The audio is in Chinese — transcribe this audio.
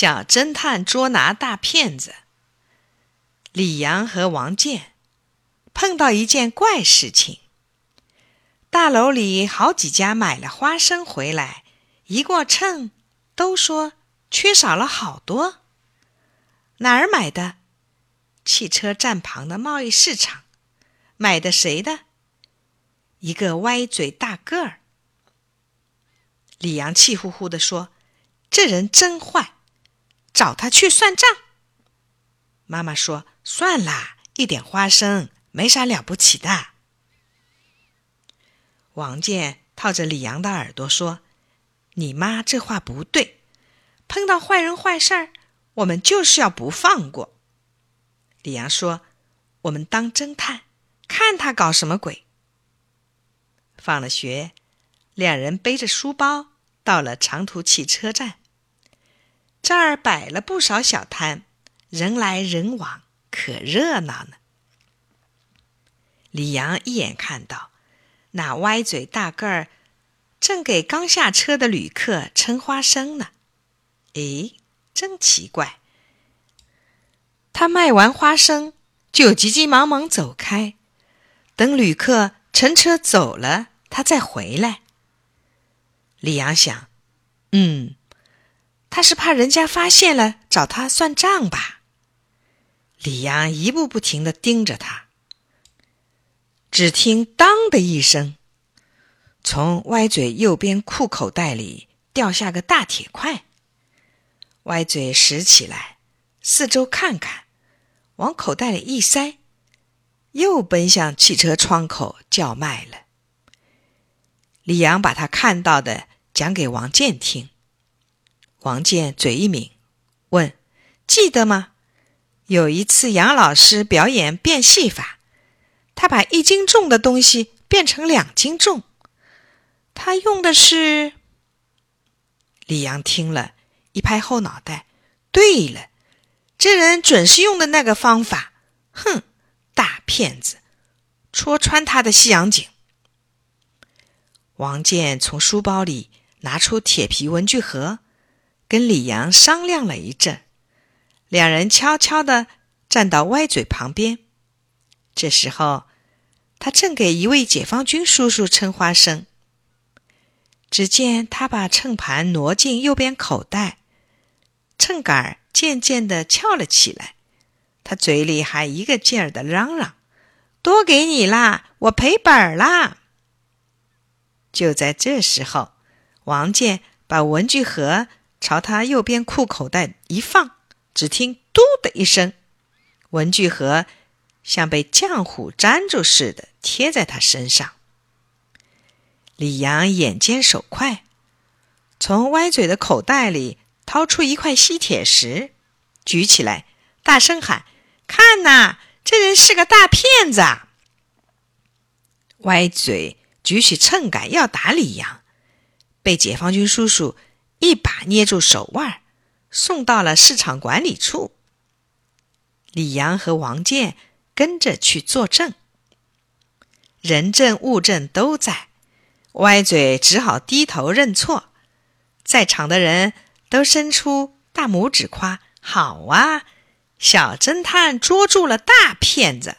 小侦探捉拿大骗子。李阳和王建碰到一件怪事情：大楼里好几家买了花生回来，一过秤，都说缺少了好多。哪儿买的？汽车站旁的贸易市场。买的谁的？一个歪嘴大个儿。李阳气呼呼地说：“这人真坏。”找他去算账。妈妈说：“算啦，一点花生没啥了不起的。”王健套着李阳的耳朵说：“你妈这话不对，碰到坏人坏事儿，我们就是要不放过。”李阳说：“我们当侦探，看他搞什么鬼。”放了学，两人背着书包到了长途汽车站。这儿摆了不少小摊，人来人往，可热闹呢。李阳一眼看到，那歪嘴大个儿正给刚下车的旅客称花生呢。诶，真奇怪！他卖完花生就急急忙忙走开，等旅客乘车走了，他再回来。李阳想，嗯。他是怕人家发现了找他算账吧？李阳一步不停的盯着他。只听“当”的一声，从歪嘴右边裤口袋里掉下个大铁块。歪嘴拾起来，四周看看，往口袋里一塞，又奔向汽车窗口叫卖了。李阳把他看到的讲给王健听。王健嘴一抿，问：“记得吗？有一次杨老师表演变戏法，他把一斤重的东西变成两斤重。他用的是……”李阳听了一拍后脑袋：“对了，这人准是用的那个方法。哼，大骗子，戳穿他的西洋景。”王健从书包里拿出铁皮文具盒。跟李阳商量了一阵，两人悄悄地站到歪嘴旁边。这时候，他正给一位解放军叔叔称花生。只见他把秤盘挪进右边口袋，秤杆渐渐地翘了起来。他嘴里还一个劲儿地嚷嚷：“多给你啦，我赔本啦！”就在这时候，王健把文具盒。朝他右边裤口袋一放，只听“嘟”的一声，文具盒像被浆糊粘住似的贴在他身上。李阳眼尖手快，从歪嘴的口袋里掏出一块吸铁石，举起来，大声喊：“看呐，这人是个大骗子！”歪嘴举起秤杆要打李阳，被解放军叔叔。一把捏住手腕，送到了市场管理处。李阳和王健跟着去作证，人证物证都在，歪嘴只好低头认错。在场的人都伸出大拇指夸：“好啊，小侦探捉住了大骗子。”